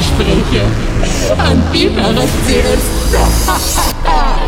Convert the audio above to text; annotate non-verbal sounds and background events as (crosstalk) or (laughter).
Gespräche. Ein Biberes (laughs) Hörst